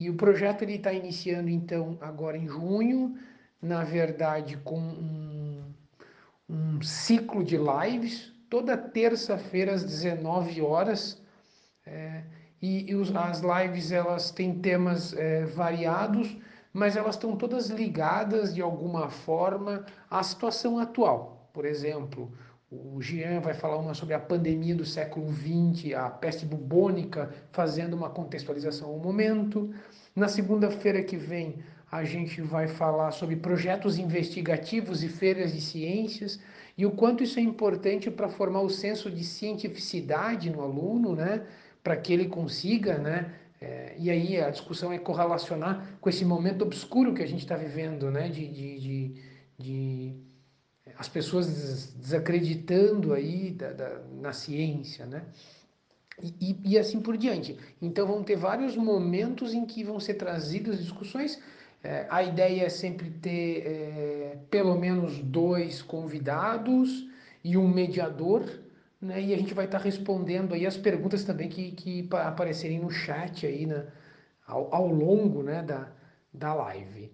E o projeto ele está iniciando então agora em junho, na verdade com um, um ciclo de lives, toda terça-feira às 19 horas. É, e, e os, as lives elas têm temas é, variados, mas elas estão todas ligadas de alguma forma à situação atual. Por exemplo, o Jean vai falar uma sobre a pandemia do século XX, a peste bubônica, fazendo uma contextualização ao momento. Na segunda-feira que vem, a gente vai falar sobre projetos investigativos e feiras de ciências e o quanto isso é importante para formar o senso de cientificidade no aluno, né? para que ele consiga, né? É, e aí a discussão é correlacionar com esse momento obscuro que a gente está vivendo, né? de, de, de, de as pessoas desacreditando aí da, da, na ciência, né? E, e, e, assim por diante. Então vão ter vários momentos em que vão ser trazidas discussões. É, a ideia é sempre ter é, pelo menos dois convidados e um mediador, né? E a gente vai estar tá respondendo aí as perguntas também que, que aparecerem no chat aí, né? ao, ao longo né? da, da live.